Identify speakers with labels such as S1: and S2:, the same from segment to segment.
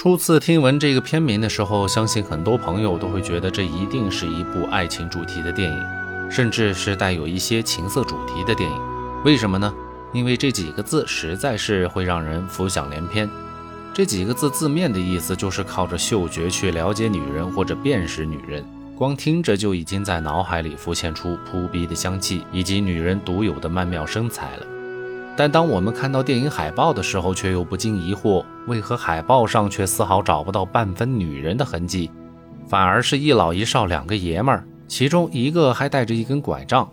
S1: 初次听闻这个片名的时候，相信很多朋友都会觉得这一定是一部爱情主题的电影，甚至是带有一些情色主题的电影。为什么呢？因为这几个字实在是会让人浮想联翩。这几个字字面的意思就是靠着嗅觉去了解女人或者辨识女人，光听着就已经在脑海里浮现出扑鼻的香气以及女人独有的曼妙身材了。但当我们看到电影海报的时候，却又不禁疑惑：为何海报上却丝毫找不到半分女人的痕迹，反而是一老一少两个爷们儿，其中一个还带着一根拐杖？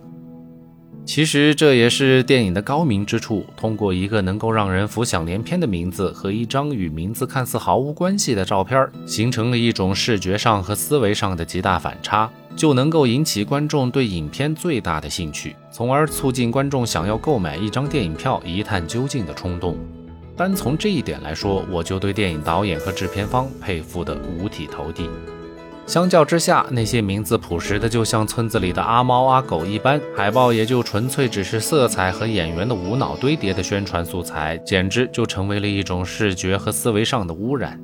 S1: 其实这也是电影的高明之处，通过一个能够让人浮想联翩的名字和一张与名字看似毫无关系的照片，形成了一种视觉上和思维上的极大反差，就能够引起观众对影片最大的兴趣，从而促进观众想要购买一张电影票一探究竟的冲动。单从这一点来说，我就对电影导演和制片方佩服得五体投地。相较之下，那些名字朴实的就像村子里的阿猫阿狗一般，海报也就纯粹只是色彩和演员的无脑堆叠的宣传素材，简直就成为了一种视觉和思维上的污染。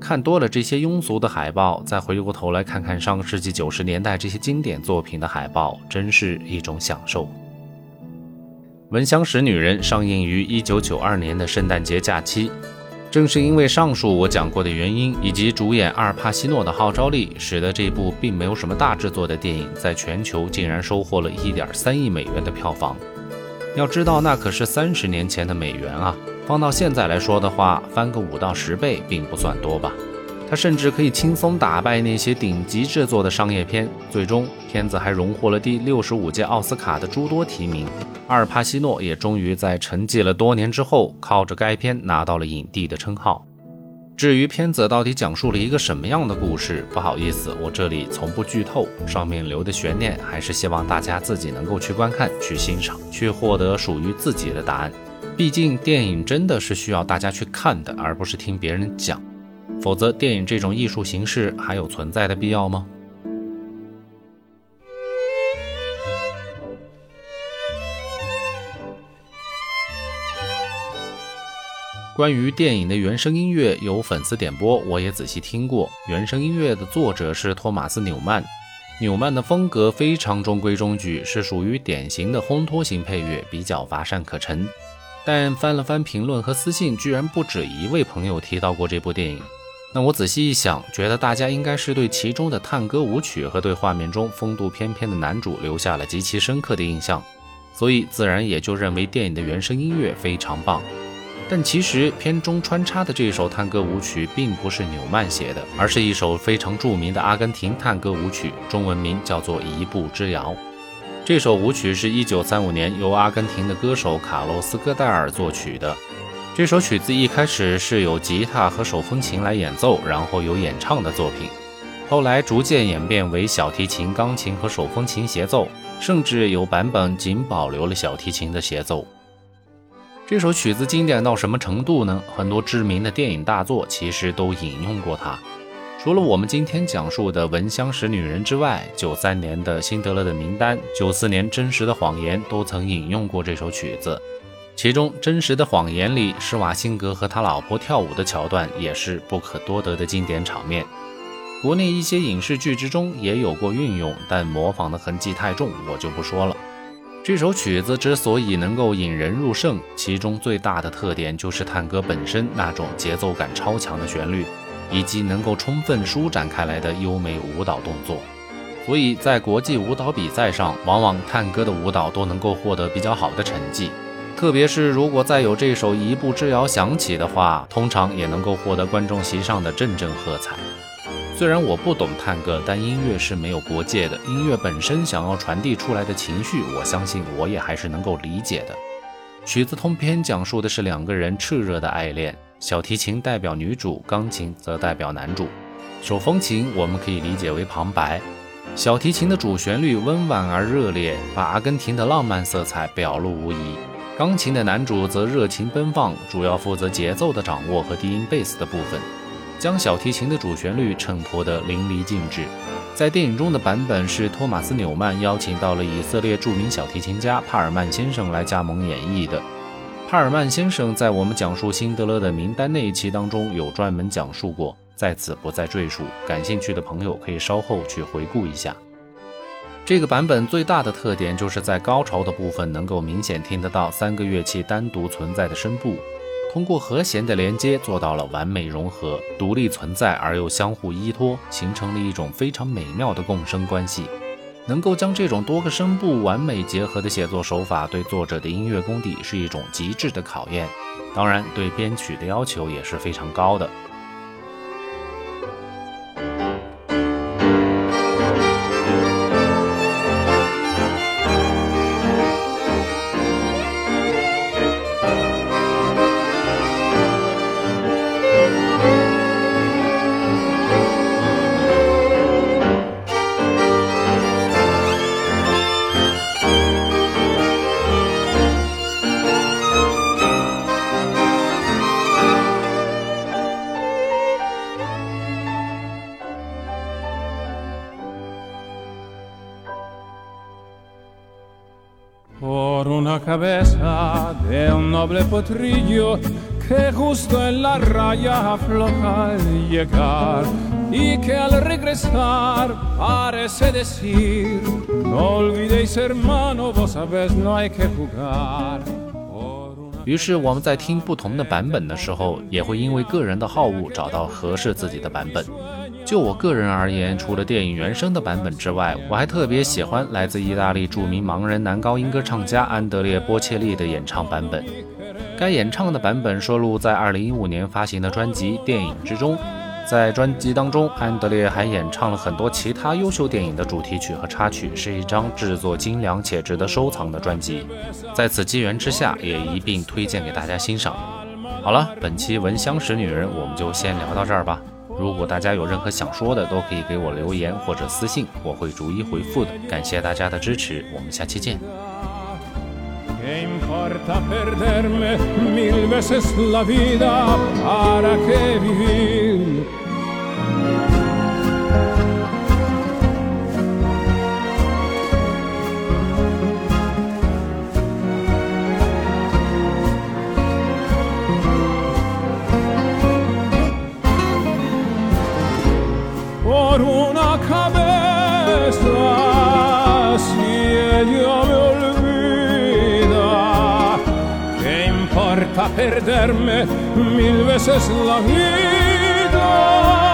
S1: 看多了这些庸俗的海报，再回过头来看看上个世纪九十年代这些经典作品的海报，真是一种享受。《闻香识女人》上映于一九九二年的圣诞节假期。正是因为上述我讲过的原因，以及主演阿尔帕西诺的号召力，使得这部并没有什么大制作的电影，在全球竟然收获了一点三亿美元的票房。要知道，那可是三十年前的美元啊，放到现在来说的话，翻个五到十倍并不算多吧。它甚至可以轻松打败那些顶级制作的商业片。最终，片子还荣获了第六十五届奥斯卡的诸多提名。阿尔帕西诺也终于在沉寂了多年之后，靠着该片拿到了影帝的称号。至于片子到底讲述了一个什么样的故事，不好意思，我这里从不剧透。上面留的悬念，还是希望大家自己能够去观看、去欣赏、去获得属于自己的答案。毕竟，电影真的是需要大家去看的，而不是听别人讲。否则，电影这种艺术形式还有存在的必要吗？关于电影的原声音乐，有粉丝点播，我也仔细听过。原声音乐的作者是托马斯·纽曼，纽曼的风格非常中规中矩，是属于典型的烘托型配乐，比较乏善可陈。但翻了翻评论和私信，居然不止一位朋友提到过这部电影。那我仔细一想，觉得大家应该是对其中的探戈舞曲和对画面中风度翩翩的男主留下了极其深刻的印象，所以自然也就认为电影的原声音乐非常棒。但其实片中穿插的这首探戈舞曲并不是纽曼写的，而是一首非常著名的阿根廷探戈舞曲，中文名叫做《一步之遥》。这首舞曲是一九三五年由阿根廷的歌手卡洛斯·戈代尔作曲的。这首曲子一开始是由吉他和手风琴来演奏，然后有演唱的作品，后来逐渐演变为小提琴、钢琴和手风琴协奏，甚至有版本仅保留了小提琴的协奏。这首曲子经典到什么程度呢？很多知名的电影大作其实都引用过它，除了我们今天讲述的《闻香识女人》之外，九三年的《辛德勒的名单》，九四年《真实的谎言》都曾引用过这首曲子。其中，《真实的谎言》里施瓦辛格和他老婆跳舞的桥段也是不可多得的经典场面。国内一些影视剧之中也有过运用，但模仿的痕迹太重，我就不说了。这首曲子之所以能够引人入胜，其中最大的特点就是探戈本身那种节奏感超强的旋律，以及能够充分舒展开来的优美舞蹈动作。所以在国际舞蹈比赛上，往往探戈的舞蹈都能够获得比较好的成绩。特别是如果再有这首《一步之遥》响起的话，通常也能够获得观众席上的阵阵喝彩。虽然我不懂探戈，但音乐是没有国界的。音乐本身想要传递出来的情绪，我相信我也还是能够理解的。曲子通篇讲述的是两个人炽热的爱恋，小提琴代表女主，钢琴则代表男主，手风琴我们可以理解为旁白。小提琴的主旋律温婉而热烈，把阿根廷的浪漫色彩表露无遗。钢琴的男主则热情奔放，主要负责节奏的掌握和低音贝斯的部分，将小提琴的主旋律衬托得淋漓尽致。在电影中的版本是托马斯·纽曼邀请到了以色列著名小提琴家帕尔曼先生来加盟演绎的。帕尔曼先生在我们讲述辛德勒的名单那一期当中有专门讲述过，在此不再赘述。感兴趣的朋友可以稍后去回顾一下。这个版本最大的特点就是在高潮的部分能够明显听得到三个乐器单独存在的声部，通过和弦的连接做到了完美融合，独立存在而又相互依托，形成了一种非常美妙的共生关系。能够将这种多个声部完美结合的写作手法，对作者的音乐功底是一种极致的考验。当然，对编曲的要求也是非常高的。
S2: Cabeza de un noble potrillo que justo en la raya afloja al llegar y que al regresar parece decir no olvidéis hermano vos sabés no hay que jugar
S1: 于是我们在听不同的版本的时候，也会因为个人的好恶找到合适自己的版本。就我个人而言，除了电影原声的版本之外，我还特别喜欢来自意大利著名盲人男高音歌唱家安德烈·波切利的演唱版本。该演唱的版本收录在2015年发行的专辑《电影》之中。在专辑当中，安德烈还演唱了很多其他优秀电影的主题曲和插曲，是一张制作精良且值得收藏的专辑。在此机缘之下，也一并推荐给大家欣赏。好了，本期《闻香识女人》我们就先聊到这儿吧。如果大家有任何想说的，都可以给我留言或者私信，我会逐一回复的。感谢大家的支持，我们下期见。estás y ella me olvida.
S2: ¿Qué importa perderme mil veces la vida?